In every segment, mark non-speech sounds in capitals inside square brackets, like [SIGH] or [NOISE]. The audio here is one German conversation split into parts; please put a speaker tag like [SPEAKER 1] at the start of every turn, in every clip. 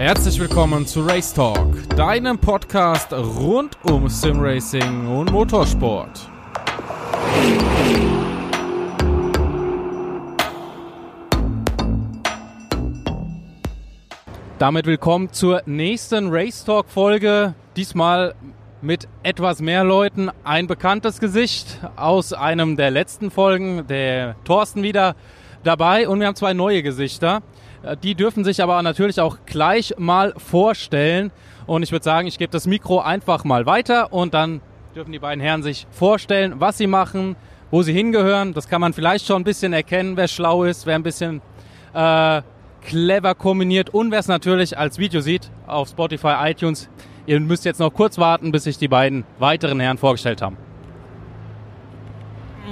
[SPEAKER 1] Herzlich willkommen zu Race Talk, deinem Podcast rund um Simracing und Motorsport. Damit willkommen zur nächsten Race Talk Folge. Diesmal mit etwas mehr Leuten. Ein bekanntes Gesicht aus einem der letzten Folgen, der Thorsten wieder dabei. Und wir haben zwei neue Gesichter. Äh, die dürfen sich aber natürlich auch gleich mal vorstellen. Und ich würde sagen, ich gebe das Mikro einfach mal weiter und dann dürfen die beiden Herren sich vorstellen, was sie machen, wo sie hingehören. Das kann man vielleicht schon ein bisschen erkennen, wer schlau ist, wer ein bisschen äh, clever kombiniert und wer es natürlich als Video sieht auf Spotify, iTunes. Ihr müsst jetzt noch kurz warten, bis sich die beiden weiteren Herren vorgestellt haben.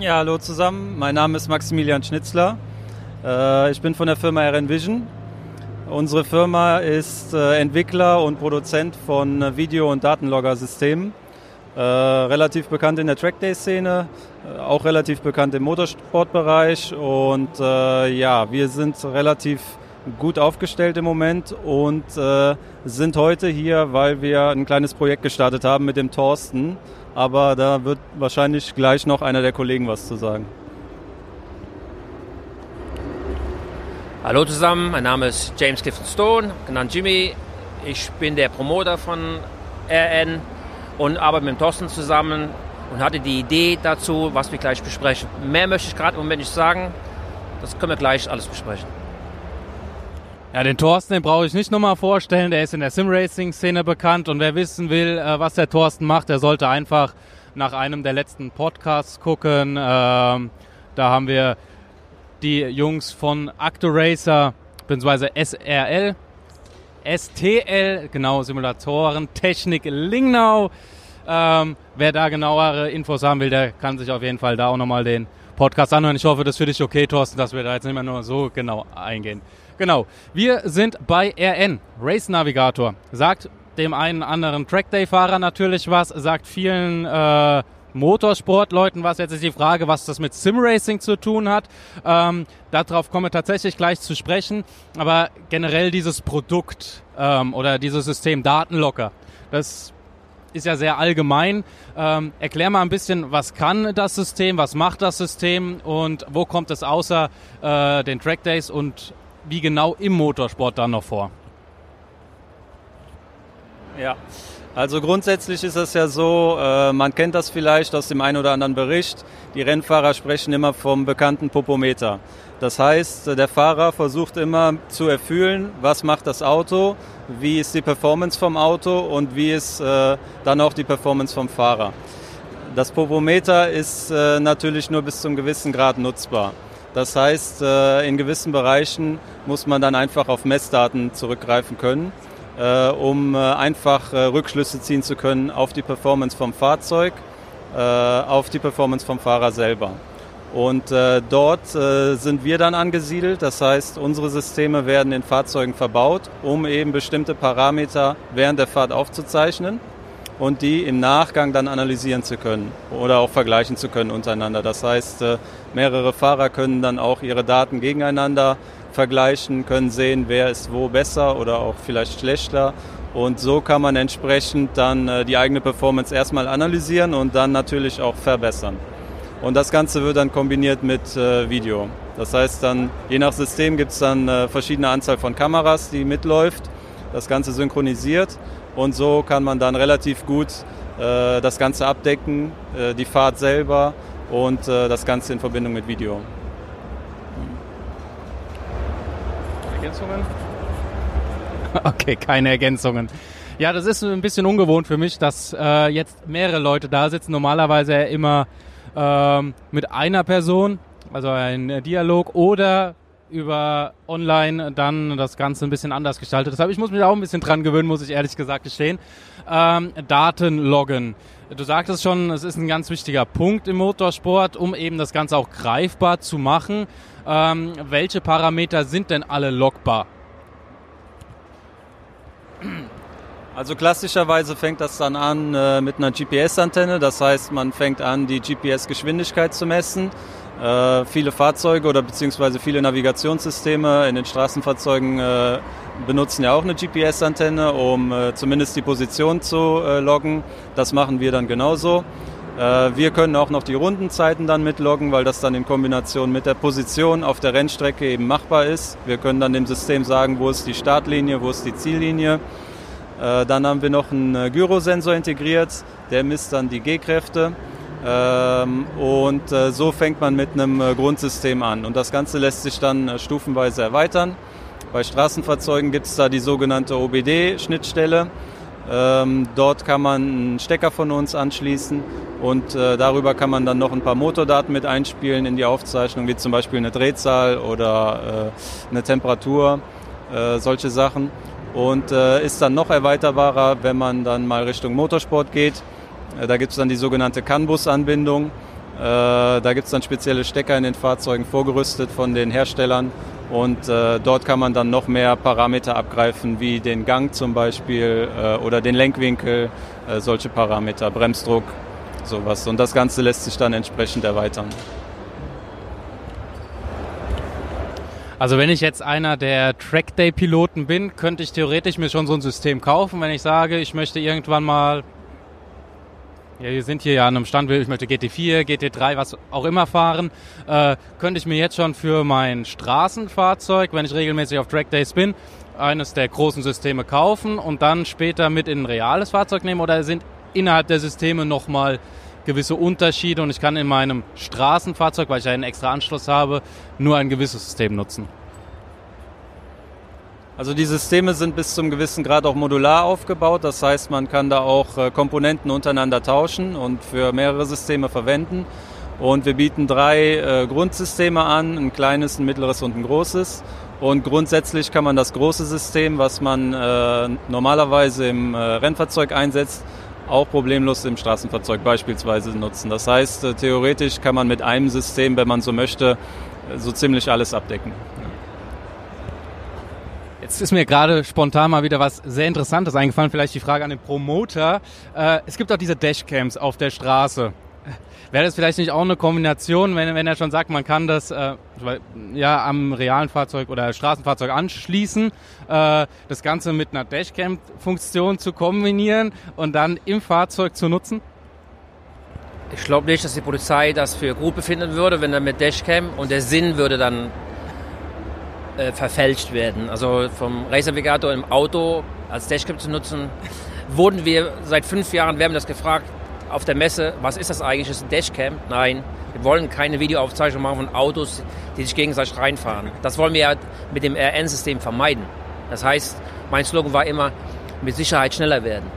[SPEAKER 2] Ja, hallo zusammen. Mein Name ist Maximilian Schnitzler. Äh, ich bin von der Firma RN Vision. Unsere Firma ist äh, Entwickler und Produzent von Video- und Datenlogger-Systemen. Äh, relativ bekannt in der Trackday-Szene, auch relativ bekannt im Motorsportbereich. Und ja, wir sind relativ gut aufgestellt im Moment und sind heute hier, weil wir ein kleines Projekt gestartet haben mit dem Thorsten. Aber da wird wahrscheinlich gleich noch einer der Kollegen was zu sagen.
[SPEAKER 3] Hallo zusammen, mein Name ist James Clifton Stone, genannt Jimmy. Ich bin der Promoter von RN und arbeite mit Thorsten zusammen und hatte die Idee dazu, was wir gleich besprechen. Mehr möchte ich gerade im Moment nicht sagen. Das können wir gleich alles besprechen.
[SPEAKER 1] Ja, den Thorsten, den brauche ich nicht nochmal vorstellen. Der ist in der Sim-Racing-Szene bekannt und wer wissen will, äh, was der Thorsten macht, der sollte einfach nach einem der letzten Podcasts gucken. Ähm, da haben wir die Jungs von Actoracer bzw. SRL, STL, genau, Simulatoren, Technik Lingnau. Ähm, wer da genauere Infos haben will, der kann sich auf jeden Fall da auch nochmal den Podcast anhören. Ich hoffe, das ist für dich okay, Thorsten, dass wir da jetzt nicht mehr nur so genau eingehen. Genau, wir sind bei RN, Race Navigator. Sagt dem einen anderen Trackday-Fahrer natürlich was, sagt vielen äh, Motorsportleuten was. Jetzt ist die Frage, was das mit Simracing zu tun hat. Ähm, darauf kommen wir tatsächlich gleich zu sprechen. Aber generell dieses Produkt ähm, oder dieses System Datenlocker, das ist ja sehr allgemein. Ähm, erklär mal ein bisschen, was kann das System, was macht das System und wo kommt es außer äh, den Trackdays und wie genau im Motorsport dann noch vor?
[SPEAKER 2] Ja, also grundsätzlich ist es ja so, äh, man kennt das vielleicht aus dem einen oder anderen Bericht, die Rennfahrer sprechen immer vom bekannten Popometer. Das heißt, der Fahrer versucht immer zu erfüllen, was macht das Auto, wie ist die Performance vom Auto und wie ist äh, dann auch die Performance vom Fahrer. Das Popometer ist äh, natürlich nur bis zum gewissen Grad nutzbar. Das heißt, äh, in gewissen Bereichen muss man dann einfach auf Messdaten zurückgreifen können äh, um äh, einfach äh, Rückschlüsse ziehen zu können auf die Performance vom Fahrzeug, auf die Performance vom Fahrer selber. Und äh, dort äh, sind wir dann angesiedelt. Das heißt, unsere Systeme werden in Fahrzeugen verbaut, um eben bestimmte Parameter während der Fahrt aufzuzeichnen und die im Nachgang dann analysieren zu können oder auch vergleichen zu können untereinander. Das heißt, äh, mehrere Fahrer können dann auch ihre Daten gegeneinander vergleichen, können sehen, wer ist wo besser oder auch vielleicht schlechter. Und so kann man entsprechend dann äh, die eigene Performance erstmal analysieren und dann natürlich auch verbessern. Und das Ganze wird dann kombiniert mit äh, Video. Das heißt dann, je nach System gibt es dann verschiedene Anzahl von Kameras, die mitläuft. Das Ganze synchronisiert und so kann man dann relativ gut das Ganze abdecken, die Fahrt selber und das Ganze in Verbindung mit Video.
[SPEAKER 1] Ergänzungen? [LAUGHS] Okay, keine Ergänzungen. Ja, das ist ein bisschen ungewohnt für mich, dass äh, jetzt mehrere Leute da sitzen. Normalerweise immer ähm, mit einer Person, also ein Dialog oder über online dann das Ganze ein bisschen anders gestaltet. Deshalb, ich muss mich auch ein bisschen dran gewöhnen, muss ich ehrlich gesagt gestehen. Ähm, Daten loggen. Du sagtest schon, es ist ein ganz wichtiger Punkt im Motorsport, um eben das Ganze auch greifbar zu machen. Ähm, welche Parameter sind denn alle logbar?
[SPEAKER 2] Also klassischerweise fängt das dann an äh, mit einer GPS-Antenne. Das heißt, man fängt an, die GPS-Geschwindigkeit zu messen. Äh, viele Fahrzeuge oder beziehungsweise viele Navigationssysteme in den Straßenfahrzeugen äh, benutzen ja auch eine GPS-Antenne, um äh, zumindest die Position zu äh, loggen. Das machen wir dann genauso. Äh, wir können auch noch die Rundenzeiten dann mitloggen, weil das dann in Kombination mit der Position auf der Rennstrecke eben machbar ist. Wir können dann dem System sagen, wo ist die Startlinie, wo ist die Ziellinie. Äh, dann haben wir noch einen äh, Gyrosensor integriert, der misst dann die G-Kräfte. Ähm, und äh, so fängt man mit einem Grundsystem an. Und das Ganze lässt sich dann stufenweise erweitern. Bei Straßenfahrzeugen gibt es da die sogenannte OBD-Schnittstelle. Ähm, dort kann man einen Stecker von uns anschließen und darüber kann man dann noch ein paar Motordaten mit einspielen in die Aufzeichnung, wie zum Beispiel eine Drehzahl oder eine Temperatur, solche Sachen und äh, ist dann noch erweiterbarer, wenn man dann mal Richtung Motorsport geht. Äh, da gibt es dann die sogenannte CAN-Bus-Anbindung. Äh, da gibt es dann spezielle Stecker in den Fahrzeugen vorgerüstet von den Herstellern und äh, dort kann man dann noch mehr Parameter abgreifen, wie den Gang zum Beispiel äh, oder den Lenkwinkel, äh, solche Parameter, Bremsdruck, sowas. Und das Ganze lässt sich dann entsprechend erweitern.
[SPEAKER 1] Also wenn ich jetzt einer der Trackday-Piloten bin, könnte ich theoretisch mir schon so ein System kaufen, wenn ich sage, ich möchte irgendwann mal, ja, wir sind hier ja an einem Stand, ich möchte GT4, GT3, was auch immer fahren, äh, könnte ich mir jetzt schon für mein Straßenfahrzeug, wenn ich regelmäßig auf Trackdays bin, eines der großen Systeme kaufen und dann später mit in ein reales Fahrzeug nehmen oder sind innerhalb der Systeme nochmal gewisse Unterschiede und ich kann in meinem Straßenfahrzeug, weil ich einen extra Anschluss habe, nur ein gewisses System nutzen.
[SPEAKER 2] Also die Systeme sind bis zum gewissen Grad auch modular aufgebaut. Das heißt, man kann da auch äh, Komponenten untereinander tauschen und für mehrere Systeme verwenden. Und wir bieten drei äh, Grundsysteme an, ein kleines, ein mittleres und ein großes. Und grundsätzlich kann man das große System, was man äh, normalerweise im Rennfahrzeug einsetzt, auch problemlos im Straßenfahrzeug beispielsweise nutzen. Das heißt, äh, theoretisch kann man mit einem System, wenn man so möchte, äh, so ziemlich alles abdecken.
[SPEAKER 1] Jetzt ist mir gerade spontan mal wieder was sehr Interessantes eingefallen, vielleicht die Frage an den Promoter. Äh, es gibt auch diese Dashcams auf der Straße. Wäre das vielleicht nicht auch eine Kombination, wenn, wenn er schon sagt, man kann das äh, ja am realen Fahrzeug oder Straßenfahrzeug anschließen, äh, das Ganze mit einer Dashcam-Funktion zu kombinieren und dann im Fahrzeug zu nutzen?
[SPEAKER 3] Ich glaube nicht, dass die Polizei das für gut befinden würde, wenn er mit Dashcam und der Sinn würde dann äh, verfälscht werden. Also vom Race-Navigator im Auto als Dashcam zu nutzen, wurden wir seit fünf Jahren, wir haben das gefragt, auf der Messe, was ist das eigentlich? Ist ein Dashcam? Nein, wir wollen keine Videoaufzeichnung machen von Autos, die sich gegenseitig reinfahren. Das wollen wir ja mit dem RN-System vermeiden. Das heißt, mein Slogan war immer, mit Sicherheit schneller werden.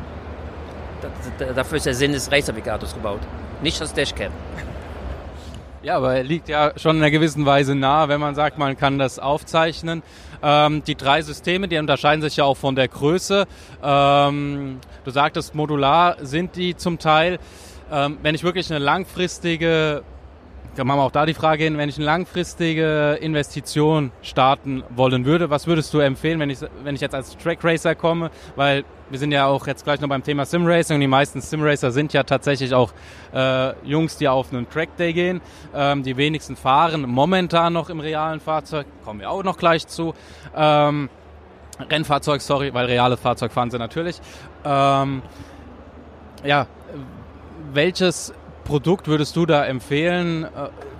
[SPEAKER 3] Dafür ist der Sinn des Race Navigators gebaut, nicht das Dashcam.
[SPEAKER 1] Ja, aber er liegt ja schon in einer gewissen Weise nah, wenn man sagt, man kann das aufzeichnen. Ähm, die drei Systeme, die unterscheiden sich ja auch von der Größe. Ähm, du sagtest, modular sind die zum Teil. Ähm, wenn ich wirklich eine langfristige dann machen wir auch da die Frage hin, wenn ich eine langfristige Investition starten wollen würde, was würdest du empfehlen, wenn ich, wenn ich jetzt als Track Racer komme? Weil wir sind ja auch jetzt gleich noch beim Thema Sim Racing und die meisten Sim Racer sind ja tatsächlich auch äh, Jungs, die auf einen Track Day gehen. Ähm, die wenigsten fahren momentan noch im realen Fahrzeug, kommen wir auch noch gleich zu. Ähm, Rennfahrzeug, sorry, weil reales Fahrzeug fahren sie natürlich. Ähm, ja, welches Produkt würdest du da empfehlen äh,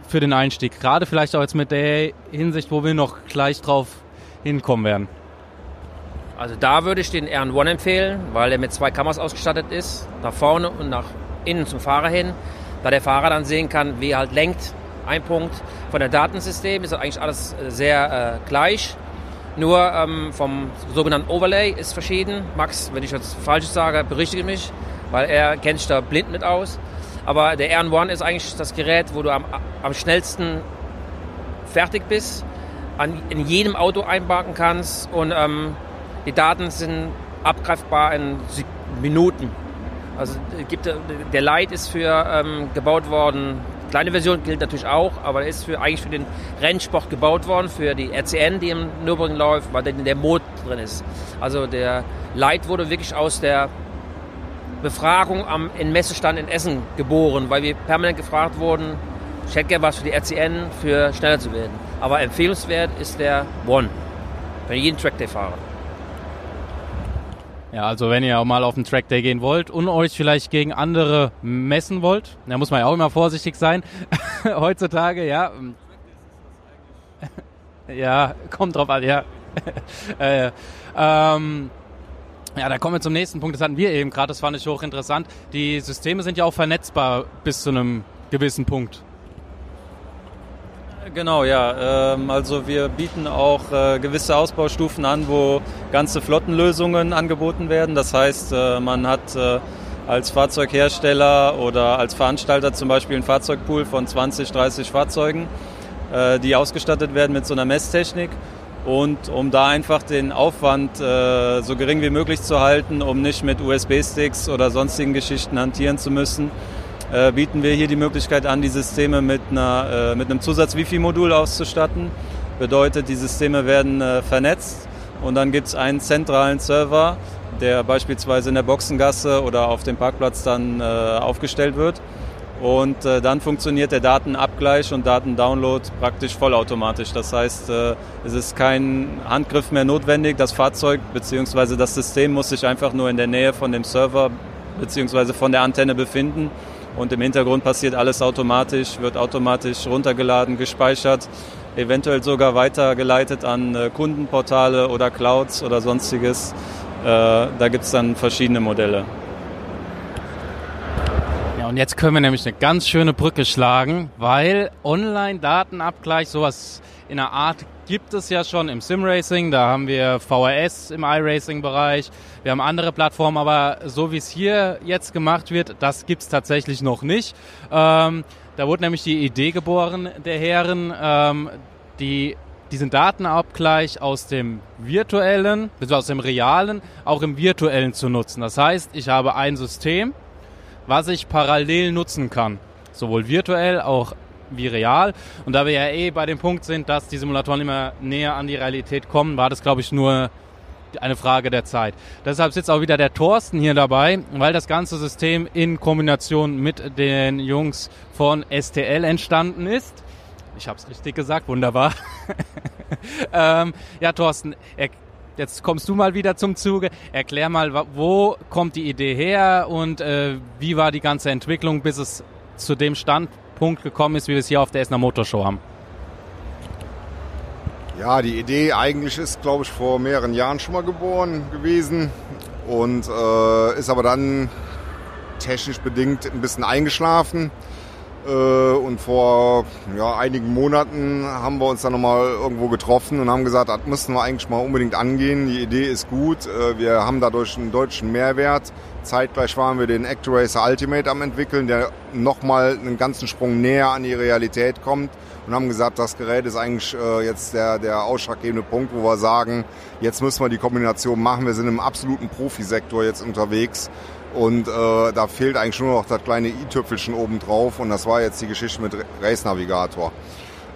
[SPEAKER 1] für den Einstieg? Gerade vielleicht auch jetzt mit der Hinsicht, wo wir noch gleich drauf hinkommen werden.
[SPEAKER 3] Also da würde ich den RN1 empfehlen, weil er mit zwei Kameras ausgestattet ist, nach vorne und nach innen zum Fahrer hin, da der Fahrer dann sehen kann, wie er halt lenkt. Ein Punkt von der Datensystem ist eigentlich alles äh, sehr äh, gleich. Nur ähm, vom sogenannten Overlay ist verschieden. Max, wenn ich jetzt Falsches sage, berichtige mich, weil er kennt sich da blind mit aus. Aber der RN1 ist eigentlich das Gerät, wo du am, am schnellsten fertig bist, an, in jedem Auto einparken kannst und ähm, die Daten sind abgreifbar in Minuten. Also gibt, der Light ist für ähm, gebaut worden kleine Version gilt natürlich auch, aber ist für, eigentlich für den Rennsport gebaut worden, für die RCN, die im Nürburgring läuft, weil der Mod drin ist. Also der Light wurde wirklich aus der Befragung am in Messestand in Essen geboren, weil wir permanent gefragt wurden, ich hätte gerne was für die RCN, für schneller zu werden. Aber empfehlenswert ist der One für jeden Trackday-Fahrer.
[SPEAKER 1] Ja, also wenn ihr auch mal auf den Trackday gehen wollt und euch vielleicht gegen andere messen wollt, da muss man ja auch immer vorsichtig sein. [LAUGHS] Heutzutage, ja. [LAUGHS] ja, kommt drauf an, ja. [LAUGHS] äh, ähm, ja, da kommen wir zum nächsten Punkt. Das hatten wir eben gerade, das fand ich hochinteressant. Die Systeme sind ja auch vernetzbar bis zu einem gewissen Punkt.
[SPEAKER 2] Genau, ja. Ähm, also wir bieten auch äh, gewisse Ausbaustufen an, wo ganze Flottenlösungen angeboten werden. Das heißt, äh, man hat äh, als Fahrzeughersteller oder als Veranstalter zum Beispiel einen Fahrzeugpool von 20, 30 Fahrzeugen, die ausgestattet werden mit so einer Messtechnik. Und um da einfach den Aufwand so gering wie möglich zu halten, um nicht mit USB-Sticks oder sonstigen Geschichten hantieren zu müssen, äh, bieten wir hier die Möglichkeit an, die Systeme mit, einer, äh, mit einem Zusatz-Wi-Fi-Modul auszustatten. Bedeutet, die Systeme werden äh, vernetzt und dann gibt es einen zentralen Server, der beispielsweise in der Boxengasse oder auf dem Parkplatz dann äh, aufgestellt wird. Und äh, dann funktioniert der Datenabgleich und Datendownload praktisch vollautomatisch. Das heißt, es ist kein Handgriff mehr notwendig. Das Fahrzeug bzw. das System muss sich einfach nur in der Nähe von dem Server bzw. von der Antenne befinden und im Hintergrund passiert alles automatisch, wird automatisch runtergeladen, gespeichert, eventuell sogar weitergeleitet an äh, Kundenportale oder Clouds oder sonstiges. Äh, da gibt es dann verschiedene Modelle.
[SPEAKER 1] Ja, und jetzt können wir nämlich eine ganz schöne Brücke schlagen, weil Online-Datenabgleich, sowas in einer Art gibt es ja schon im Sim-Racing. Da haben wir VRS im iRacing-Bereich. Wir haben andere Plattformen, aber so wie es hier jetzt gemacht wird, das gibt es tatsächlich noch nicht. Ähm, da wurde nämlich die Idee geboren der Herren, ähm, die diesen Datenabgleich aus dem virtuellen, also aus dem realen, auch im virtuellen zu nutzen. Das heißt, ich habe ein System, was ich parallel nutzen kann. Sowohl virtuell auch wie real. Und da wir ja eh bei dem Punkt sind, dass die Simulatoren immer näher an die Realität kommen, war das, glaube ich, nur eine Frage der Zeit. Deshalb sitzt auch wieder der Thorsten hier dabei, weil das ganze System in Kombination mit den Jungs von STL entstanden ist. Ich habe es richtig gesagt, wunderbar. [LAUGHS] ähm, ja, Thorsten, jetzt kommst du mal wieder zum Zuge. Erklär mal, wo kommt die Idee her und äh, wie war die ganze Entwicklung, bis es zu dem stand, Punkt gekommen ist, wie wir es hier auf der Essener Motorshow haben?
[SPEAKER 4] Ja, die Idee eigentlich ist, glaube ich, vor mehreren Jahren schon mal geboren gewesen und äh, ist aber dann technisch bedingt ein bisschen eingeschlafen. Äh, und vor ja, einigen Monaten haben wir uns dann nochmal irgendwo getroffen und haben gesagt, das müssen wir eigentlich mal unbedingt angehen. Die Idee ist gut. Äh, wir haben dadurch einen deutschen Mehrwert. Zeitgleich waren wir den ActoRacer Ultimate am entwickeln, der nochmal einen ganzen Sprung näher an die Realität kommt und haben gesagt, das Gerät ist eigentlich äh, jetzt der, der ausschlaggebende Punkt, wo wir sagen, jetzt müssen wir die Kombination machen. Wir sind im absoluten Profisektor jetzt unterwegs und äh, da fehlt eigentlich nur noch das kleine i-Tüpfelchen oben drauf und das war jetzt die Geschichte mit Race Navigator.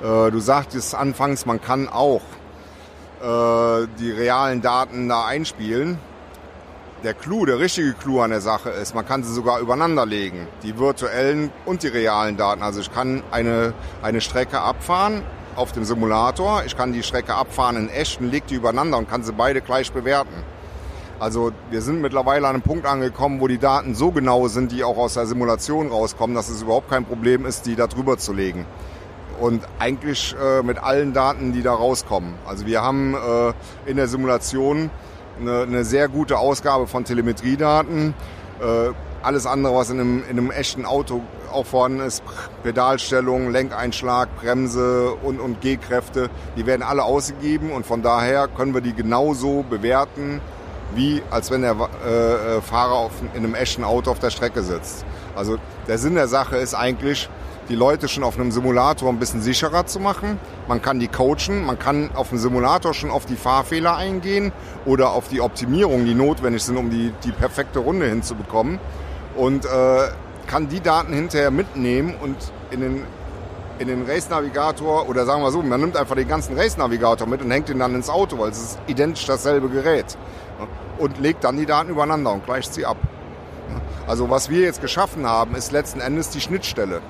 [SPEAKER 4] Äh, du sagtest anfangs, man kann auch äh, die realen Daten da einspielen. Der Clou, der richtige Clou an der Sache ist, man kann sie sogar übereinander legen, die virtuellen und die realen Daten. Also ich kann eine, eine Strecke abfahren auf dem Simulator, ich kann die Strecke abfahren in echt und leg die übereinander und kann sie beide gleich bewerten. Also wir sind mittlerweile an einem Punkt angekommen, wo die Daten so genau sind, die auch aus der Simulation rauskommen, dass es überhaupt kein Problem ist, die da drüber zu legen. Und eigentlich äh, mit allen Daten, die da rauskommen. Also wir haben äh, in der Simulation eine, eine, sehr gute Ausgabe von Telemetriedaten. Äh, alles andere, was in einem, in einem echten Auto auch vorhanden ist, Pedalstellung, Lenkeinschlag, Bremse und, und G-Kräfte, die werden alle ausgegeben und von daher können wir die genauso bewerten, wie als wenn der äh, äh, Fahrer auf, in einem echten Auto auf der Strecke sitzt. Also der Sinn der Sache ist eigentlich, die Leute schon auf einem Simulator ein bisschen sicherer zu machen. Man kann die coachen, man kann auf dem Simulator schon auf die Fahrfehler eingehen oder auf die Optimierungen, die notwendig sind, um die, die perfekte Runde hinzubekommen. Und äh, kann die Daten hinterher mitnehmen und in den, in den Race-Navigator oder sagen wir so, man nimmt einfach den ganzen Race-Navigator mit und hängt ihn dann ins Auto, weil es ist identisch dasselbe Gerät. Und legt dann die Daten übereinander und gleicht sie ab. Also was wir jetzt geschaffen haben, ist letzten Endes die Schnittstelle.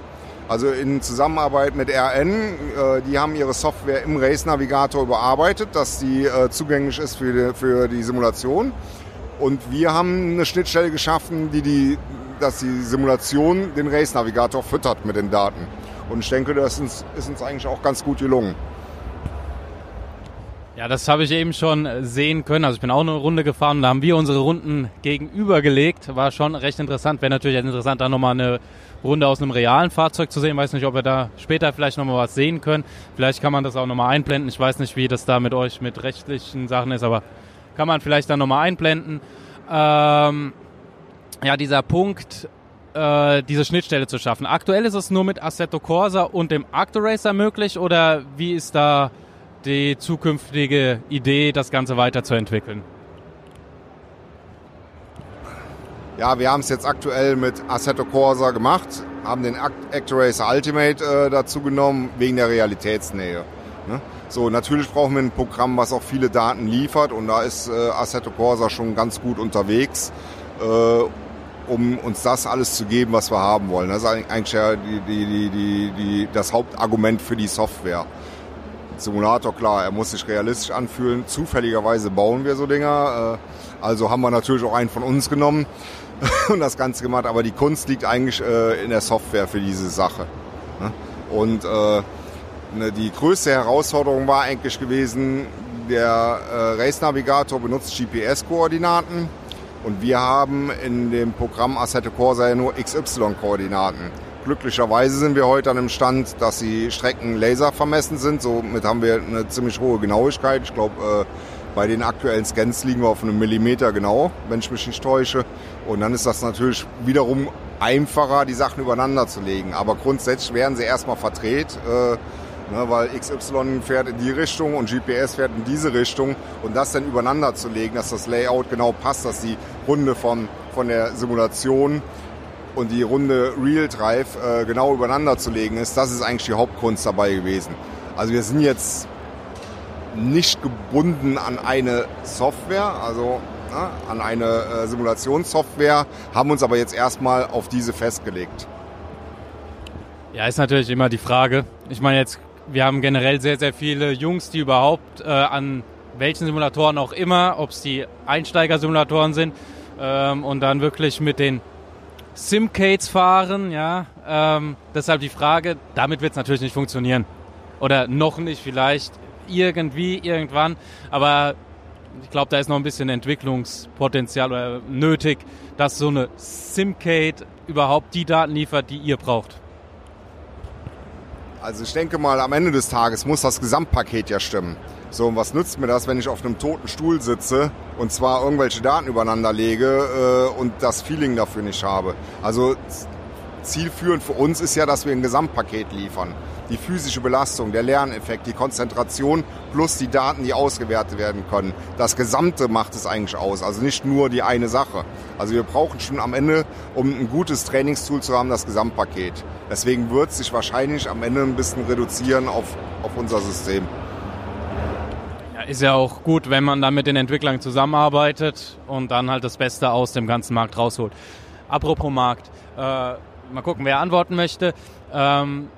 [SPEAKER 4] Also in Zusammenarbeit mit RN, äh, die haben ihre Software im Race Navigator überarbeitet, dass die äh, zugänglich ist für die, für die Simulation. Und wir haben eine Schnittstelle geschaffen, die die, dass die Simulation den Race Navigator füttert mit den Daten. Und ich denke, das ist uns, ist uns eigentlich auch ganz gut gelungen.
[SPEAKER 1] Ja, das habe ich eben schon sehen können. Also ich bin auch eine Runde gefahren da haben wir unsere Runden gegenübergelegt. War schon recht interessant. Wäre natürlich interessant, da nochmal eine Runde aus einem realen Fahrzeug zu sehen. Ich weiß nicht, ob wir da später vielleicht nochmal was sehen können. Vielleicht kann man das auch nochmal einblenden. Ich weiß nicht, wie das da mit euch mit rechtlichen Sachen ist, aber kann man vielleicht dann nochmal einblenden. Ähm, ja, dieser Punkt, äh, diese Schnittstelle zu schaffen. Aktuell ist es nur mit Assetto Corsa und dem Actoracer möglich oder wie ist da die zukünftige Idee, das Ganze weiterzuentwickeln?
[SPEAKER 4] Ja, wir haben es jetzt aktuell mit Assetto Corsa gemacht, haben den Actoracer Ultimate äh, dazu genommen, wegen der Realitätsnähe. Ne? So, natürlich brauchen wir ein Programm, was auch viele Daten liefert und da ist äh, Assetto Corsa schon ganz gut unterwegs, äh, um uns das alles zu geben, was wir haben wollen. Das ist eigentlich ja die, die, die, das Hauptargument für die Software. Simulator, klar, er muss sich realistisch anfühlen. Zufälligerweise bauen wir so Dinger. Äh, also haben wir natürlich auch einen von uns genommen [LAUGHS] und das Ganze gemacht. Aber die Kunst liegt eigentlich äh, in der Software für diese Sache. Ne? Und äh, ne, die größte Herausforderung war eigentlich gewesen, der Race Navigator benutzt GPS-Koordinaten und wir haben in dem Programm Assetto Corsa nur XY-Koordinaten. Glücklicherweise sind wir heute an dem Stand, dass die Strecken laser vermessen sind. Somit haben wir eine ziemlich hohe Genauigkeit. Ich glaube, äh, bei den aktuellen Scans liegen wir auf einem Millimeter genau, wenn ich mich nicht täusche. Und dann ist das natürlich wiederum einfacher, die Sachen übereinander zu legen. Aber grundsätzlich werden sie erstmal verdreht, äh, ne, weil XY fährt in die Richtung und GPS fährt in diese Richtung. Und das dann übereinander zu legen, dass das Layout genau passt, dass die Runde von, von der Simulation und die Runde Real Drive äh, genau übereinander zu legen ist, das ist eigentlich die Hauptkunst dabei gewesen. Also wir sind jetzt nicht gebunden an eine Software, also ne, an eine äh, Simulationssoftware, haben uns aber jetzt erstmal auf diese festgelegt.
[SPEAKER 1] Ja, ist natürlich immer die Frage. Ich meine jetzt, wir haben generell sehr, sehr viele Jungs, die überhaupt äh, an welchen Simulatoren auch immer, ob es die Einsteigersimulatoren sind, ähm, und dann wirklich mit den Simcades fahren, ja. Ähm, deshalb die Frage, damit wird es natürlich nicht funktionieren. Oder noch nicht, vielleicht irgendwie, irgendwann. Aber ich glaube, da ist noch ein bisschen Entwicklungspotenzial oder nötig, dass so eine Simcade überhaupt die Daten liefert, die ihr braucht.
[SPEAKER 4] Also ich denke mal, am Ende des Tages muss das Gesamtpaket ja stimmen. So, und was nützt mir das, wenn ich auf einem toten Stuhl sitze und zwar irgendwelche Daten übereinander lege äh, und das Feeling dafür nicht habe? Also zielführend für uns ist ja, dass wir ein Gesamtpaket liefern. Die physische Belastung, der Lerneffekt, die Konzentration plus die Daten, die ausgewertet werden können. Das Gesamte macht es eigentlich aus, also nicht nur die eine Sache. Also wir brauchen schon am Ende, um ein gutes Trainingstool zu haben, das Gesamtpaket. Deswegen wird es sich wahrscheinlich am Ende ein bisschen reduzieren auf, auf unser System
[SPEAKER 1] ist ja auch gut, wenn man dann mit den Entwicklern zusammenarbeitet und dann halt das Beste aus dem ganzen Markt rausholt. Apropos Markt, äh, mal gucken, wer antworten möchte. Ähm,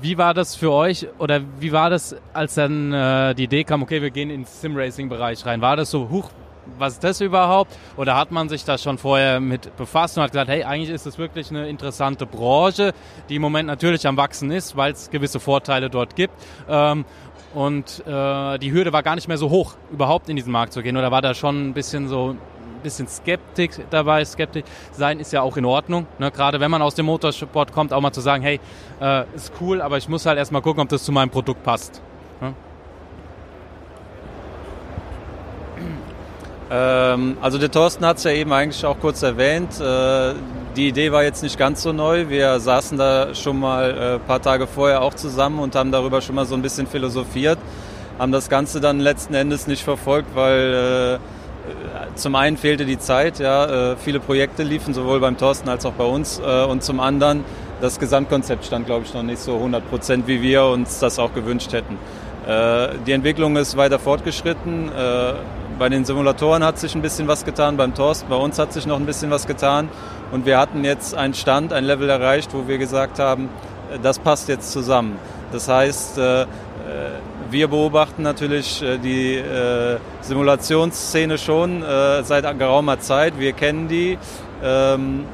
[SPEAKER 1] wie war das für euch oder wie war das, als dann äh, die Idee kam, okay, wir gehen ins Sim-Racing-Bereich rein? War das so, huch, was ist das überhaupt? Oder hat man sich da schon vorher mit befasst und hat gesagt, hey, eigentlich ist das wirklich eine interessante Branche, die im Moment natürlich am Wachsen ist, weil es gewisse Vorteile dort gibt. Ähm, und äh, die Hürde war gar nicht mehr so hoch, überhaupt in diesen Markt zu gehen. Oder war da schon ein bisschen so bisschen Skeptik dabei. Skeptisch sein ist ja auch in Ordnung. Ne? Gerade wenn man aus dem Motorsport kommt, auch mal zu sagen, hey, äh, ist cool, aber ich muss halt erstmal gucken, ob das zu meinem Produkt passt. Ne? [CLEARS THROAT]
[SPEAKER 2] Ähm, also der Thorsten hat es ja eben eigentlich auch kurz erwähnt. Äh, die Idee war jetzt nicht ganz so neu. Wir saßen da schon mal ein äh, paar Tage vorher auch zusammen und haben darüber schon mal so ein bisschen philosophiert. Haben das Ganze dann letzten Endes nicht verfolgt, weil äh, zum einen fehlte die Zeit, ja, viele Projekte liefen sowohl beim Thorsten als auch bei uns und zum anderen das Gesamtkonzept stand, glaube ich, noch nicht so 100 Prozent, wie wir uns das auch gewünscht hätten. Äh, die Entwicklung ist weiter fortgeschritten. Äh, bei den Simulatoren hat sich ein bisschen was getan, beim Torsten, bei uns hat sich noch ein bisschen was getan. Und wir hatten jetzt einen Stand, ein Level erreicht, wo wir gesagt haben, äh, das passt jetzt zusammen. Das heißt, wir beobachten natürlich die Simulationsszene schon seit geraumer Zeit. Wir kennen die. Ähm,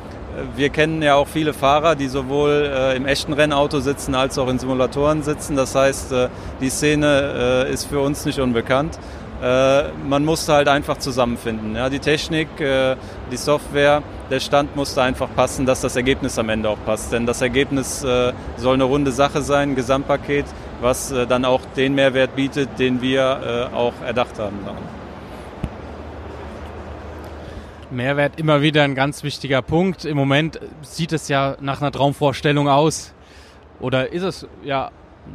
[SPEAKER 2] wir kennen ja auch viele Fahrer, die sowohl äh, im echten Rennauto sitzen als auch in Simulatoren sitzen. Das heißt, äh, die Szene äh, ist für uns nicht unbekannt. Äh, man musste halt einfach zusammenfinden. Die Technik, äh, die Software, der Stand musste einfach passen, dass das Ergebnis am Ende auch passt. Denn das Ergebnis äh, soll eine runde Sache sein, ein Gesamtpaket, was dann auch den Mehrwert bietet, den wir auch erdacht haben.
[SPEAKER 1] Mehrwert immer wieder ein ganz wichtiger Punkt. Im Moment sieht es ja nach einer Traumvorstellung aus. Oder ist es, ja,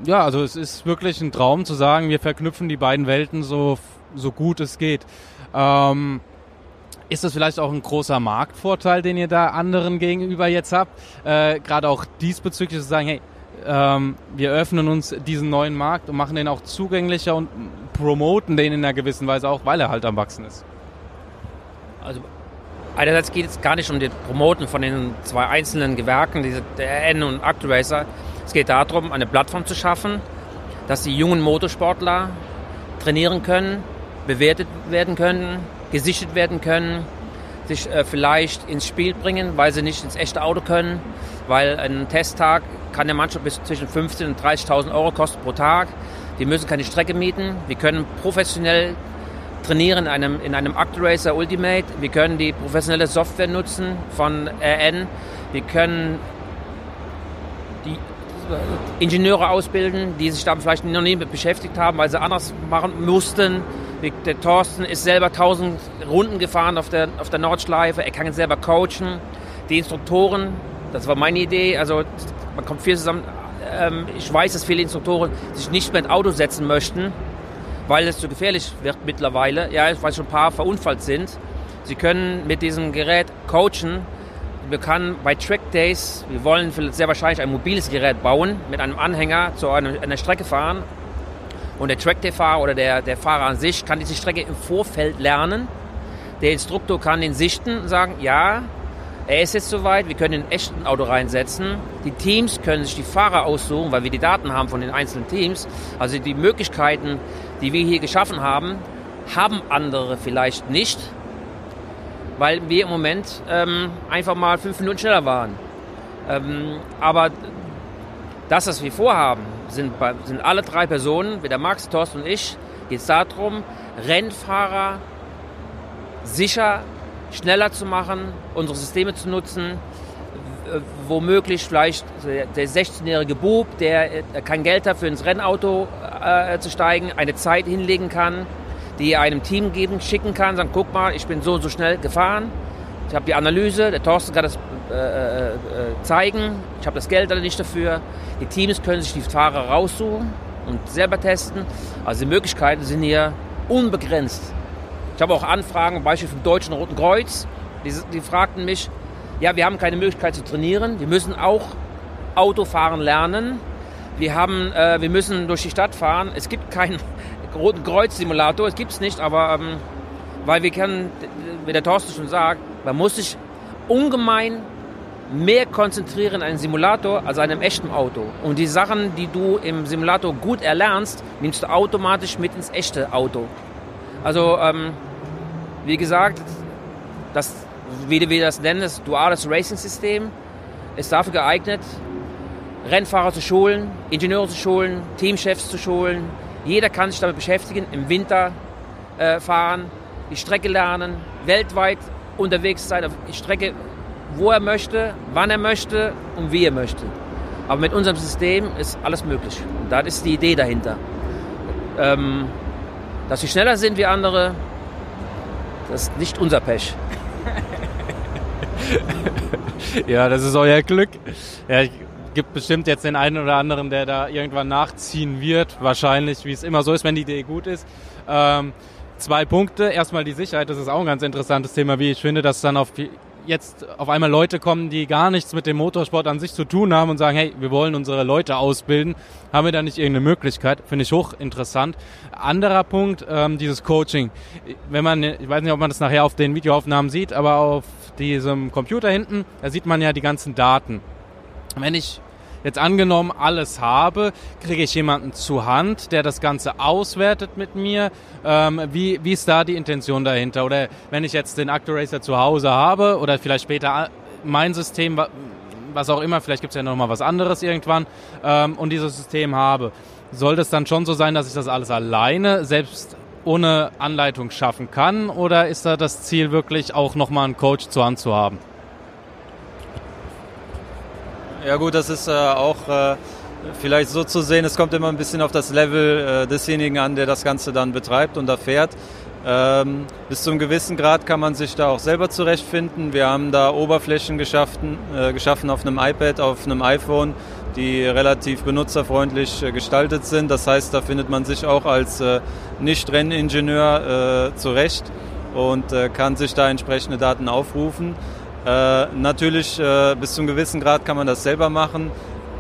[SPEAKER 1] ja, also es ist wirklich ein Traum zu sagen, wir verknüpfen die beiden Welten so, so gut es geht. Ähm, ist das vielleicht auch ein großer Marktvorteil, den ihr da anderen gegenüber jetzt habt? Äh, Gerade auch diesbezüglich zu sagen, hey, ähm, wir öffnen uns diesen neuen Markt und machen den auch zugänglicher und promoten den in einer gewissen Weise auch, weil er halt am Wachsen ist.
[SPEAKER 3] Also Einerseits geht es gar nicht um das Promoten von den zwei einzelnen Gewerken, diese, der N und ActRacer. Es geht darum, eine Plattform zu schaffen, dass die jungen Motorsportler trainieren können, bewertet werden können, gesichtet werden können, sich äh, vielleicht ins Spiel bringen, weil sie nicht ins echte Auto können, weil ein Testtag kann ja manchmal bis zwischen 15.000 und 30.000 Euro kosten pro Tag. Die müssen keine Strecke mieten. Wir können professionell trainieren in einem, in einem ActRacer Ultimate. Wir können die professionelle Software nutzen von RN. Wir können die Ingenieure ausbilden, die sich da vielleicht noch nie mit beschäftigt haben, weil sie anders machen mussten. Der Thorsten ist selber 1000 Runden gefahren auf der, auf der Nordschleife. Er kann selber coachen. Die Instruktoren, das war meine Idee. Also man kommt viel zusammen. Ähm, ich weiß, dass viele Instruktoren sich nicht mehr ins Auto setzen möchten, weil es zu gefährlich wird mittlerweile. Ja, weil schon ein paar verunfallt sind. Sie können mit diesem Gerät coachen. Wir können bei Track Days, wir wollen sehr wahrscheinlich ein mobiles Gerät bauen, mit einem Anhänger zu einer, einer Strecke fahren. Und der Track Day Fahrer oder der, der Fahrer an sich kann diese Strecke im Vorfeld lernen. Der Instruktor kann den sichten und sagen, ja, er ist jetzt soweit, wir können ein echten Auto reinsetzen. Die Teams können sich die Fahrer aussuchen, weil wir die Daten haben von den einzelnen Teams. Also die Möglichkeiten, die wir hier geschaffen haben, haben andere vielleicht nicht, weil wir im Moment ähm, einfach mal fünf Minuten schneller waren. Ähm, aber das, was wir vorhaben, sind, bei, sind alle drei Personen, wie der Max, Thorsten und ich, geht es darum, Rennfahrer sicher schneller zu machen, unsere Systeme zu nutzen, äh, womöglich vielleicht der 16-jährige Bub, der äh, kein Geld hat, für ins Rennauto äh, zu steigen, eine Zeit hinlegen kann, die er einem Team geben, schicken kann, sagen, guck mal, ich bin so und so schnell gefahren, ich habe die Analyse, der Thorsten kann das äh, äh, äh zeigen, ich habe das Geld aber nicht dafür. Die Teams können sich die Fahrer raussuchen und selber testen. Also die Möglichkeiten sind hier unbegrenzt. Habe auch Anfragen, Beispiel vom Deutschen Roten Kreuz. Die, die fragten mich, ja, wir haben keine Möglichkeit zu trainieren. Wir müssen auch Autofahren lernen. Wir, haben, äh, wir müssen durch die Stadt fahren. Es gibt keinen [LAUGHS] Roten Kreuz-Simulator, es gibt es nicht, aber ähm, weil wir können, wie der Thorsten schon sagt, man muss sich ungemein mehr konzentrieren in einem Simulator als in einem echten Auto. Und die Sachen, die du im Simulator gut erlernst, nimmst du automatisch mit ins echte Auto. Also, ähm, wie gesagt, das, wie wir das nennen, das duales Racing-System ist dafür geeignet, Rennfahrer zu schulen, Ingenieure zu schulen, Teamchefs zu schulen. Jeder kann sich damit beschäftigen, im Winter äh, fahren, die Strecke lernen, weltweit unterwegs sein, auf die Strecke, wo er möchte, wann er möchte und wie er möchte. Aber mit unserem System ist alles möglich. Und das ist die Idee dahinter. Ähm, dass sie schneller sind wie andere, das ist nicht unser Pech. [LAUGHS]
[SPEAKER 1] ja, das ist euer Glück. Ja, gibt bestimmt jetzt den einen oder anderen, der da irgendwann nachziehen wird. Wahrscheinlich, wie es immer so ist, wenn die Idee gut ist. Ähm, zwei Punkte. Erstmal die Sicherheit, das ist auch ein ganz interessantes Thema, wie ich finde, dass dann auf jetzt auf einmal Leute kommen, die gar nichts mit dem Motorsport an sich zu tun haben und sagen, hey, wir wollen unsere Leute ausbilden, haben wir da nicht irgendeine Möglichkeit? Finde ich hochinteressant. Anderer Punkt, ähm, dieses Coaching. Wenn man, ich weiß nicht, ob man das nachher auf den Videoaufnahmen sieht, aber auf diesem Computer hinten, da sieht man ja die ganzen Daten. Wenn ich jetzt angenommen alles habe, kriege ich jemanden zur Hand, der das Ganze auswertet mit mir. Ähm, wie, wie ist da die Intention dahinter? Oder wenn ich jetzt den Actoracer zu Hause habe oder vielleicht später mein System, was auch immer, vielleicht gibt es ja noch mal was anderes irgendwann ähm, und dieses System habe, soll das dann schon so sein, dass ich das alles alleine selbst ohne Anleitung schaffen kann? Oder ist da das Ziel wirklich auch nochmal einen Coach zur Hand zu haben?
[SPEAKER 2] Ja gut, das ist äh, auch äh, vielleicht so zu sehen, es kommt immer ein bisschen auf das Level äh, desjenigen an, der das Ganze dann betreibt und erfährt. Ähm, bis zu einem gewissen Grad kann man sich da auch selber zurechtfinden. Wir haben da Oberflächen geschaffen, äh, geschaffen auf einem iPad, auf einem iPhone, die relativ benutzerfreundlich äh, gestaltet sind. Das heißt, da findet man sich auch als äh, Nicht-Renningenieur zurecht und kann sich da entsprechende Daten aufrufen. Äh, natürlich äh, bis zu einem gewissen Grad kann man das selber machen.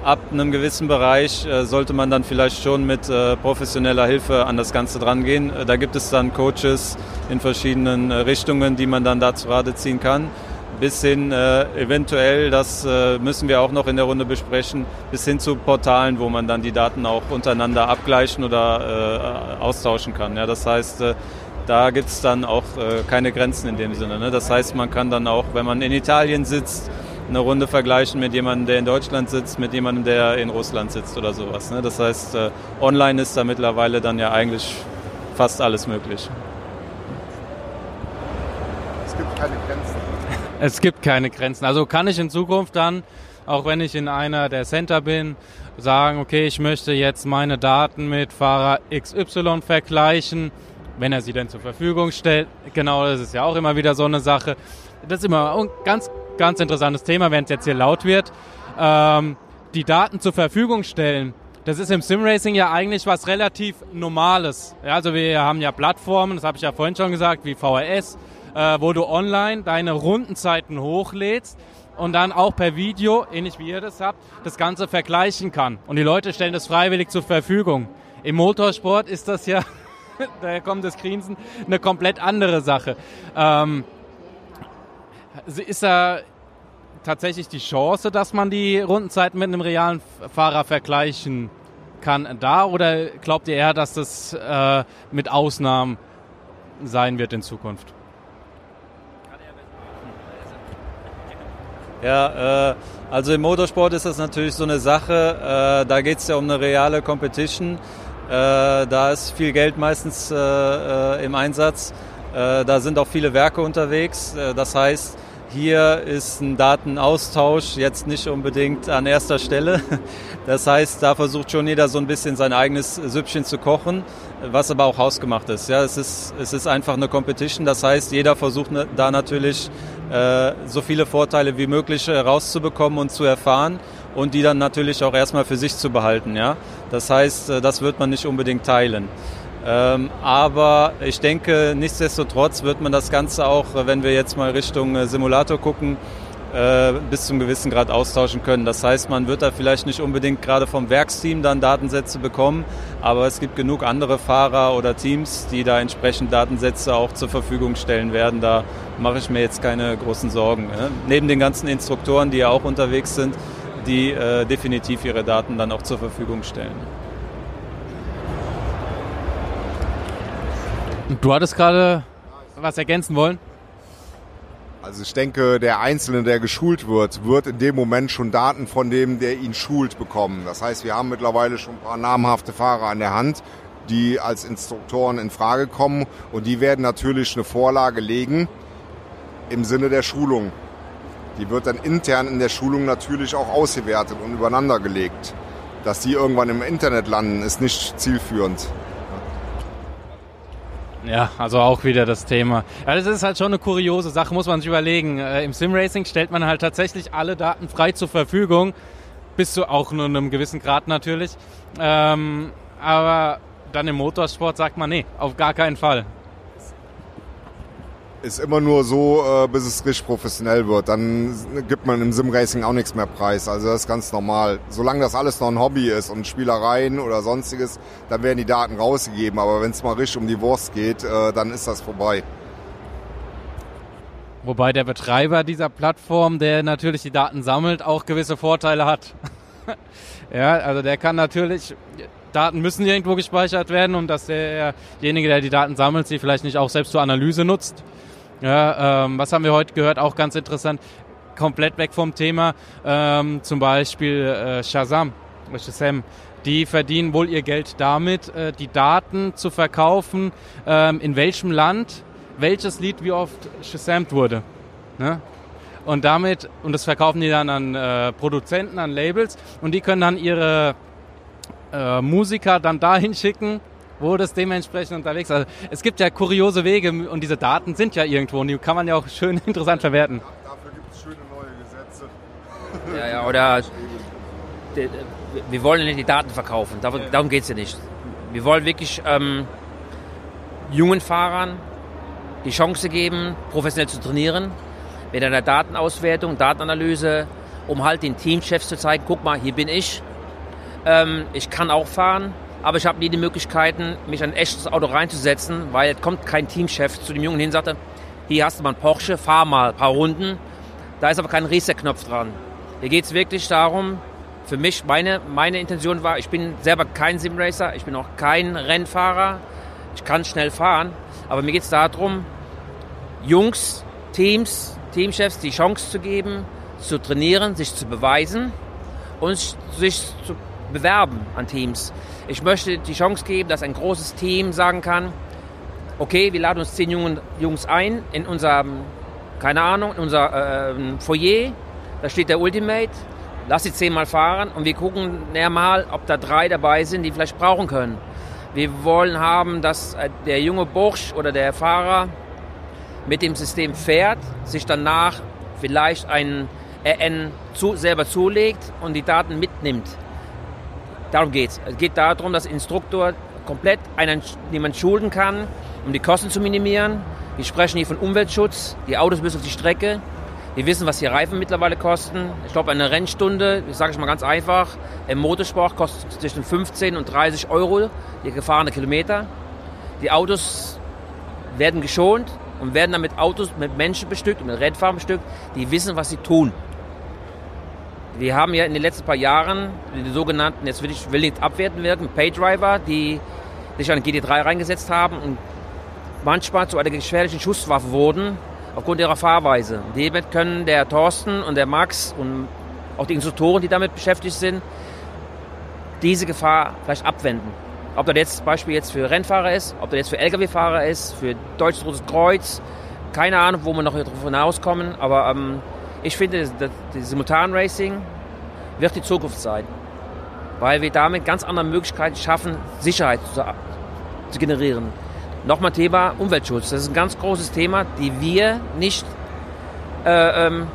[SPEAKER 2] Ab einem gewissen Bereich äh, sollte man dann vielleicht schon mit äh, professioneller Hilfe an das Ganze dran gehen. Äh, da gibt es dann Coaches in verschiedenen äh, Richtungen, die man dann dazu Rade ziehen kann. Bis hin eventuell, das müssen wir auch noch in der Runde besprechen, bis hin zu Portalen, wo man dann die Daten auch untereinander abgleichen oder austauschen kann. Ja, das heißt, da gibt es dann auch äh, keine Grenzen in dem Sinne. Ne? Das heißt, man kann dann auch, wenn man in Italien sitzt, eine Runde vergleichen mit jemandem, der in Deutschland sitzt, mit jemandem, der in Russland sitzt oder sowas. Ne? Das heißt, äh, online ist da mittlerweile dann ja eigentlich fast alles möglich.
[SPEAKER 1] Es gibt keine Grenzen. [LAUGHS] Es gibt keine Grenzen. Also kann ich in Zukunft dann, auch wenn ich in einer der Center bin, sagen, okay, ich möchte jetzt meine Daten mit Fahrer XY vergleichen wenn er sie denn zur Verfügung stellt. Genau, das ist ja auch immer wieder so eine Sache. Das ist immer ein ganz, ganz interessantes Thema, wenn es jetzt hier laut wird. Ähm, die Daten zur Verfügung stellen, das ist im Simracing ja eigentlich was relativ Normales. Ja, also wir haben ja Plattformen, das habe ich ja vorhin schon gesagt, wie VRS, äh, wo du online deine Rundenzeiten hochlädst und dann auch per Video, ähnlich wie ihr das habt, das Ganze vergleichen kann. Und die Leute stellen das freiwillig zur Verfügung. Im Motorsport ist das ja [LAUGHS] daher kommt das Grinsen, eine komplett andere Sache. Ähm, ist da tatsächlich die Chance, dass man die Rundenzeiten mit einem realen Fahrer vergleichen kann da oder glaubt ihr eher, dass das äh, mit Ausnahmen sein wird in Zukunft?
[SPEAKER 2] Ja, äh, also im Motorsport ist das natürlich so eine Sache, äh, da geht es ja um eine reale Competition. Äh, da ist viel Geld meistens äh, äh, im Einsatz. da sind auch viele Werke unterwegs. das heißt, hier ist ein Datenaustausch jetzt nicht unbedingt an erster Stelle. [LAUGHS] Das heißt, da versucht schon jeder so ein bisschen sein eigenes Süppchen zu kochen, was aber auch hausgemacht ist. Ja, es ist, es ist einfach eine Competition. Das heißt, jeder versucht ne, da natürlich so viele Vorteile wie möglich rauszubekommen und zu erfahren und die dann natürlich auch erstmal für sich zu behalten. Ja? Das heißt, äh, das wird man nicht unbedingt teilen. Ähm, aber ich denke, nichtsdestotrotz wird man das Ganze auch, äh, wenn wir jetzt mal Richtung äh, Simulator gucken, bis zum gewissen Grad austauschen können. Das heißt, man wird da vielleicht nicht unbedingt gerade vom Werksteam dann Datensätze bekommen, aber es gibt genug andere Fahrer oder Teams, die da entsprechend Datensätze auch zur Verfügung stellen werden. Da mache ich mir jetzt keine großen Sorgen. Neben den ganzen Instruktoren, die ja auch unterwegs sind, die äh, definitiv ihre Daten dann auch zur Verfügung stellen.
[SPEAKER 1] Du hattest gerade was ergänzen wollen?
[SPEAKER 4] Also ich denke, der Einzelne, der geschult wird, wird in dem Moment schon Daten von dem, der ihn schult, bekommen. Das heißt, wir haben mittlerweile schon ein paar namhafte Fahrer an der Hand, die als Instruktoren in Frage kommen und die werden natürlich eine Vorlage legen im Sinne der Schulung. Die wird dann intern in der Schulung natürlich auch ausgewertet und übereinander gelegt. Dass die irgendwann im Internet landen, ist nicht zielführend.
[SPEAKER 1] Ja, also auch wieder das Thema. Ja, das ist halt schon eine kuriose Sache, muss man sich überlegen. Äh, Im Simracing stellt man halt tatsächlich alle Daten frei zur Verfügung, bis zu auch nur einem gewissen Grad natürlich. Ähm, aber dann im Motorsport sagt man, nee, auf gar keinen Fall.
[SPEAKER 4] Ist immer nur so, äh, bis es richtig professionell wird. Dann gibt man im Simracing auch nichts mehr preis. Also das ist ganz normal. Solange das alles noch ein Hobby ist und Spielereien oder sonstiges, dann werden die Daten rausgegeben. Aber wenn es mal richtig um die Wurst geht, äh, dann ist das vorbei.
[SPEAKER 1] Wobei der Betreiber dieser Plattform, der natürlich die Daten sammelt, auch gewisse Vorteile hat. [LAUGHS] ja, also der kann natürlich, Daten müssen irgendwo gespeichert werden und dass derjenige, der die Daten sammelt, sie vielleicht nicht auch selbst zur Analyse nutzt. Ja, ähm, was haben wir heute gehört? Auch ganz interessant. Komplett weg vom Thema. Ähm, zum Beispiel äh, Shazam, Shazam. Die verdienen wohl ihr Geld damit, äh, die Daten zu verkaufen, ähm, in welchem Land welches Lied wie oft shazamt wurde. Ne? Und damit, und das verkaufen die dann an äh, Produzenten, an Labels, und die können dann ihre äh, Musiker dann dahin schicken, wo das dementsprechend unterwegs ist. Also es gibt ja kuriose Wege und diese Daten sind ja irgendwo und die kann man ja auch schön [LAUGHS] interessant verwerten.
[SPEAKER 4] Dafür gibt es schöne neue Gesetze.
[SPEAKER 3] Ja, ja, oder wir wollen nicht die Daten verkaufen, darum, darum geht es ja nicht. Wir wollen wirklich ähm, jungen Fahrern die Chance geben, professionell zu trainieren, mit einer Datenauswertung, Datenanalyse, um halt den Teamchefs zu zeigen, guck mal, hier bin ich, ähm, ich kann auch fahren, aber ich habe nie die Möglichkeiten, mich ein echtes Auto reinzusetzen, weil es kommt kein Teamchef zu dem Jungen hin und sagte, hier hast du mal einen Porsche, fahr mal ein paar Runden. Da ist aber kein Reset-Knopf dran. Hier geht es wirklich darum, für mich, meine, meine Intention war, ich bin selber kein Simracer, ich bin auch kein Rennfahrer, ich kann schnell fahren, aber mir geht es darum, Jungs, Teams, Teamchefs die Chance zu geben, zu trainieren, sich zu beweisen und sich zu bewerben an Teams. Ich möchte die Chance geben, dass ein großes Team sagen kann, okay, wir laden uns zehn Jungen, Jungs ein in unserem, keine Ahnung, in unser äh, Foyer, da steht der Ultimate, lass sie zehnmal fahren und wir gucken näher mal, ob da drei dabei sind, die vielleicht brauchen können. Wir wollen haben, dass äh, der junge Bursch oder der Fahrer mit dem System fährt, sich danach vielleicht ein RN zu, selber zulegt und die Daten mitnimmt. Darum geht es. Es geht darum, dass Instruktor komplett einen, jemand schulen kann, um die Kosten zu minimieren. Wir sprechen hier von Umweltschutz. Die Autos müssen auf die Strecke. Wir wissen, was hier Reifen mittlerweile kosten. Ich glaube, eine Rennstunde, ich sage es mal ganz einfach, im Motorsport kostet zwischen 15 und 30 Euro die gefahrene Kilometer. Die Autos werden geschont und werden dann mit Autos, mit Menschen bestückt, mit Rennfahrern bestückt, die wissen, was sie tun. Wir haben ja in den letzten paar Jahren die sogenannten, jetzt will ich will nicht abwerten wirken, Paydriver, die sich an GT3 reingesetzt haben und manchmal zu einer gefährlichen Schusswaffe wurden aufgrund ihrer Fahrweise. Damit können der Thorsten und der Max und auch die Instruktoren, die damit beschäftigt sind, diese Gefahr vielleicht abwenden. Ob das jetzt Beispiel jetzt für Rennfahrer ist, ob das jetzt für Lkw-Fahrer ist, für Deutsches Rotes Kreuz, keine Ahnung, wo wir noch davon hinauskommen, aber ähm, ich finde, das, Simultan-Racing wird die Zukunft sein, weil wir damit ganz andere Möglichkeiten schaffen, Sicherheit zu, zu generieren. Nochmal Thema Umweltschutz. Das ist ein ganz großes Thema, die wir nicht äh, ähm,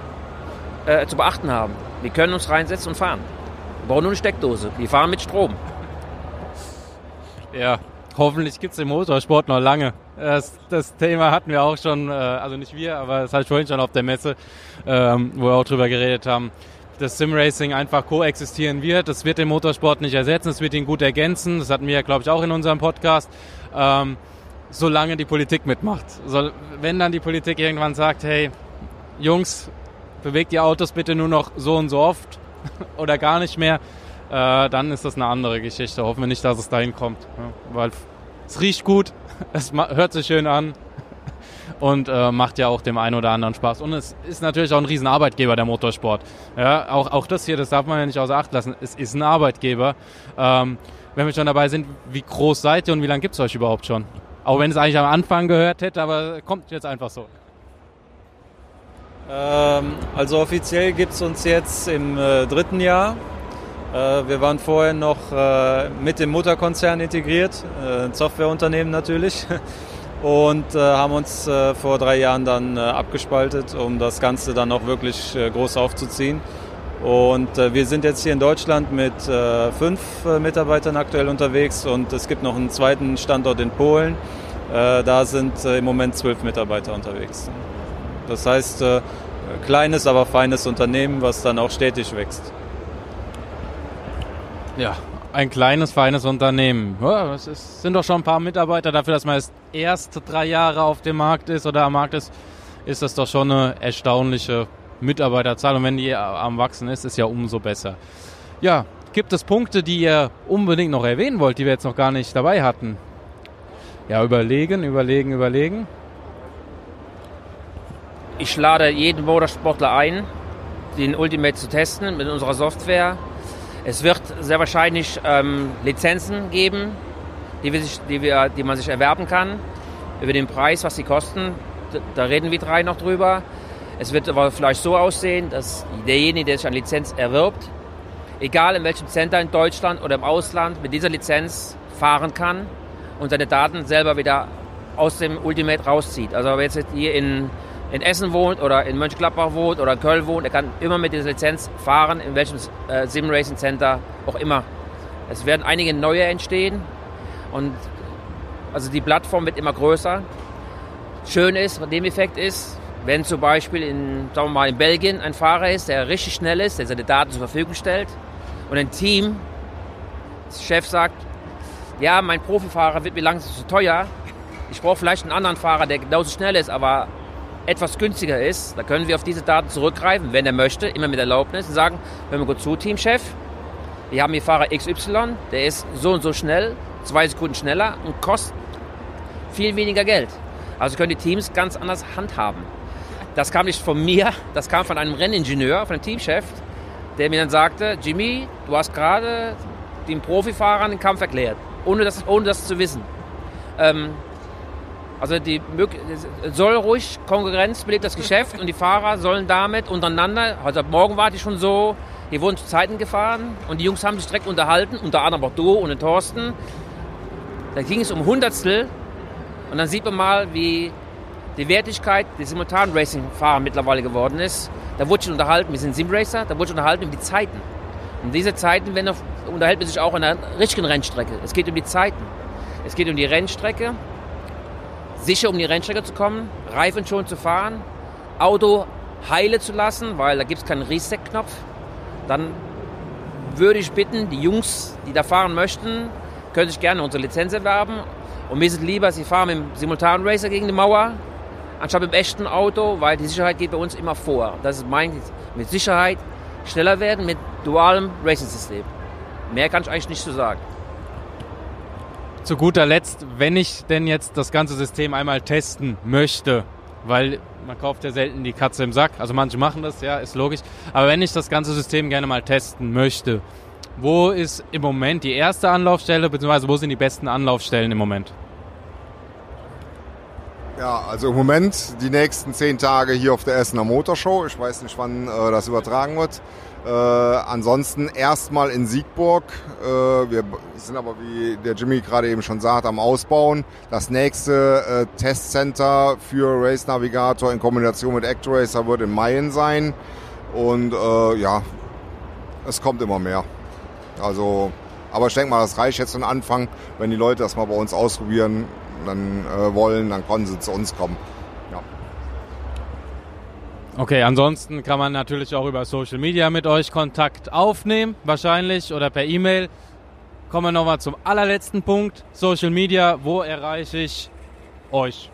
[SPEAKER 3] äh, zu beachten haben. Wir können uns reinsetzen und fahren. Wir brauchen nur eine Steckdose. Wir fahren mit Strom.
[SPEAKER 1] Ja, hoffentlich gibt es den Motorsport noch lange. Das, das, Thema hatten wir auch schon, äh, also nicht wir, aber das hatte ich vorhin schon auf der Messe, ähm, wo wir auch drüber geredet haben, dass Simracing einfach koexistieren wird. Das wird den Motorsport nicht ersetzen, es wird ihn gut ergänzen. Das hatten wir ja, glaube ich, auch in unserem Podcast. Ähm, solange die Politik mitmacht. Wenn dann die Politik irgendwann sagt, hey, Jungs, bewegt die Autos bitte nur noch so und so oft [LAUGHS] oder gar nicht mehr, äh, dann ist das eine andere Geschichte. Hoffen wir nicht, dass es dahin kommt. Ja, weil es riecht gut, [LAUGHS] es hört sich schön an und äh, macht ja auch dem einen oder anderen Spaß. Und es ist natürlich auch ein Riesenarbeitgeber, der Motorsport. Ja, auch, auch das hier, das darf man ja nicht außer Acht lassen. Es ist ein Arbeitgeber. Ähm, wenn wir schon dabei sind, wie groß seid ihr und wie lange gibt es euch überhaupt schon? Auch wenn es eigentlich am Anfang gehört hätte, aber kommt jetzt einfach so.
[SPEAKER 2] Ähm, also offiziell gibt es uns jetzt im äh, dritten Jahr. Äh, wir waren vorher noch äh, mit dem Mutterkonzern integriert, äh, ein Softwareunternehmen natürlich, [LAUGHS] und haben uns vor drei Jahren dann abgespaltet, um das Ganze dann auch wirklich groß aufzuziehen. Und wir sind jetzt hier in Deutschland mit fünf Mitarbeitern aktuell unterwegs und es gibt noch einen zweiten Standort in Polen. Da sind im Moment zwölf Mitarbeiter unterwegs. Das heißt, kleines, aber feines Unternehmen, was dann auch stetig wächst.
[SPEAKER 1] Ja, ein kleines, feines Unternehmen. Das ist, sind doch schon ein paar Mitarbeiter. Dafür, dass man erst, erst drei Jahre auf dem Markt ist oder am Markt ist, ist das doch schon eine erstaunliche Mitarbeiterzahl. Und wenn die am Wachsen ist, ist ja umso besser. Ja, gibt es Punkte, die ihr unbedingt noch erwähnen wollt, die wir jetzt noch gar nicht dabei hatten? Ja, überlegen, überlegen, überlegen.
[SPEAKER 3] Ich lade jeden Motorsportler ein, den Ultimate zu testen mit unserer Software. Es wird sehr wahrscheinlich ähm, Lizenzen geben, die, wir sich, die, wir, die man sich erwerben kann. Über den Preis, was sie kosten, da reden wir drei noch drüber. Es wird aber vielleicht so aussehen, dass derjenige, der sich eine Lizenz erwirbt, egal in welchem Center in Deutschland oder im Ausland, mit dieser Lizenz fahren kann und seine Daten selber wieder aus dem Ultimate rauszieht. Also wer jetzt hier in, in Essen wohnt oder in Mönchengladbach wohnt oder in Köln wohnt, er kann immer mit dieser Lizenz fahren, in welchem äh, Sim Racing Center auch immer. Es werden einige neue entstehen und also die Plattform wird immer größer. Schön ist, dem Effekt ist, wenn zum Beispiel in, sagen wir mal, in Belgien ein Fahrer ist, der richtig schnell ist, der seine Daten zur Verfügung stellt und ein Team, der Chef sagt, ja, mein Profifahrer wird mir langsam zu teuer. Ich brauche vielleicht einen anderen Fahrer, der genauso schnell ist, aber etwas günstiger ist. Da können wir auf diese Daten zurückgreifen, wenn er möchte, immer mit Erlaubnis und sagen, hör mir gut zu, Teamchef, wir haben hier Fahrer XY, der ist so und so schnell, zwei Sekunden schneller und kostet viel weniger Geld. Also können die Teams ganz anders handhaben. Das kam nicht von mir, das kam von einem Renningenieur, von einem Teamchef, der mir dann sagte, Jimmy, du hast gerade den Profifahrern den Kampf erklärt ohne das, ohne das zu wissen. Ähm, also die soll ruhig Konkurrenz belebt das Geschäft und die Fahrer sollen damit untereinander, also morgen war die schon so, die wurden zu Zeiten gefahren und die Jungs haben sich direkt unterhalten, unter anderem auch du und Thorsten. Da ging es um Hundertstel und dann sieht man mal, wie die Wertigkeit der simultanen Racing-Fahrer mittlerweile geworden ist. Da wurde schon unterhalten, wir sind Simracer, da wurde schon unterhalten über die Zeiten. Und diese Zeiten werden auf unterhält man sich auch an der richtigen Rennstrecke. Es geht um die Zeiten. Es geht um die Rennstrecke, sicher um die Rennstrecke zu kommen, Reifen schon zu fahren, Auto heile zu lassen, weil da gibt es keinen Reset-Knopf. Dann würde ich bitten, die Jungs, die da fahren möchten, können sich gerne unsere Lizenz erwerben. Und mir ist es lieber, sie fahren mit dem simultanen Racer gegen die Mauer, anstatt dem echten Auto, weil die Sicherheit geht bei uns immer vor. Das ist mein, mit Sicherheit schneller werden mit dualem Racing-System. Mehr kann ich eigentlich nicht zu sagen.
[SPEAKER 1] Zu guter Letzt, wenn ich denn jetzt das ganze System einmal testen möchte, weil man kauft ja selten die Katze im Sack, also manche machen das, ja, ist logisch, aber wenn ich das ganze System gerne mal testen möchte, wo ist im Moment die erste Anlaufstelle, beziehungsweise wo sind die besten Anlaufstellen im Moment?
[SPEAKER 4] Ja, also im Moment die nächsten zehn Tage hier auf der Essener Motorshow. Ich weiß nicht, wann äh, das übertragen wird. Äh, ansonsten erstmal in Siegburg. Äh, wir sind aber, wie der Jimmy gerade eben schon sagt, am Ausbauen. Das nächste äh, Testcenter für Race Navigator in Kombination mit ActRacer wird in Mayen sein. Und äh, ja, es kommt immer mehr. Also, aber ich denke mal, das reicht jetzt für den Anfang. Wenn die Leute das mal bei uns ausprobieren dann äh, wollen, dann können sie zu uns kommen.
[SPEAKER 1] Okay, ansonsten kann man natürlich auch über Social Media mit euch Kontakt aufnehmen, wahrscheinlich, oder per E-Mail. Kommen wir nochmal zum allerletzten Punkt. Social Media, wo erreiche ich euch?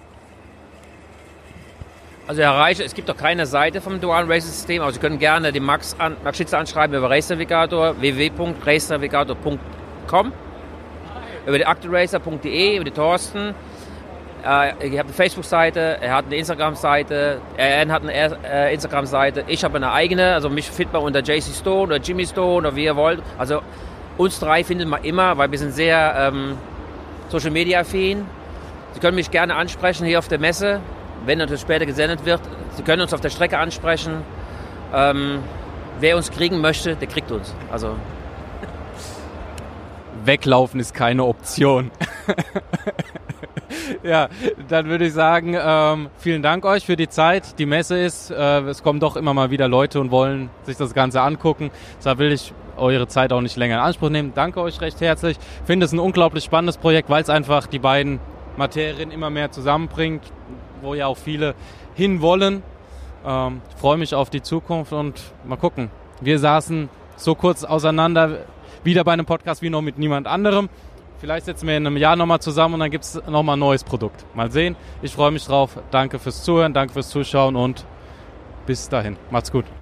[SPEAKER 3] Also erreiche, es gibt doch keine Seite vom Dual Race System, aber Sie können gerne den Max, an, Max Schitzer anschreiben über Race Navigator, www.racenavigator.com, über die Acteracer.de, über die Thorsten, ich habe eine Facebook-Seite, er hat eine Instagram-Seite, er hat eine äh, Instagram-Seite, ich habe eine eigene, also mich findet man unter JC Stone oder Jimmy Stone oder wie ihr wollt. Also uns drei findet man immer, weil wir sind sehr ähm, Social Media affin. Sie können mich gerne ansprechen hier auf der Messe, wenn natürlich später gesendet wird. Sie können uns auf der Strecke ansprechen. Ähm, wer uns kriegen möchte, der kriegt uns. Also
[SPEAKER 1] Weglaufen ist keine Option. [LAUGHS] [LAUGHS] ja, dann würde ich sagen, ähm, vielen Dank euch für die Zeit. Die Messe ist, äh, es kommen doch immer mal wieder Leute und wollen sich das Ganze angucken. Deshalb will ich eure Zeit auch nicht länger in Anspruch nehmen. Danke euch recht herzlich. Ich finde es ein unglaublich spannendes Projekt, weil es einfach die beiden Materien immer mehr zusammenbringt, wo ja auch viele hinwollen. Ähm, freue mich auf die Zukunft und mal gucken. Wir saßen so kurz auseinander, wieder bei einem Podcast wie noch mit niemand anderem. Vielleicht setzen wir in einem Jahr nochmal zusammen und dann gibt es nochmal ein neues Produkt. Mal sehen. Ich freue mich drauf. Danke fürs Zuhören, danke fürs Zuschauen und bis dahin. Macht's gut.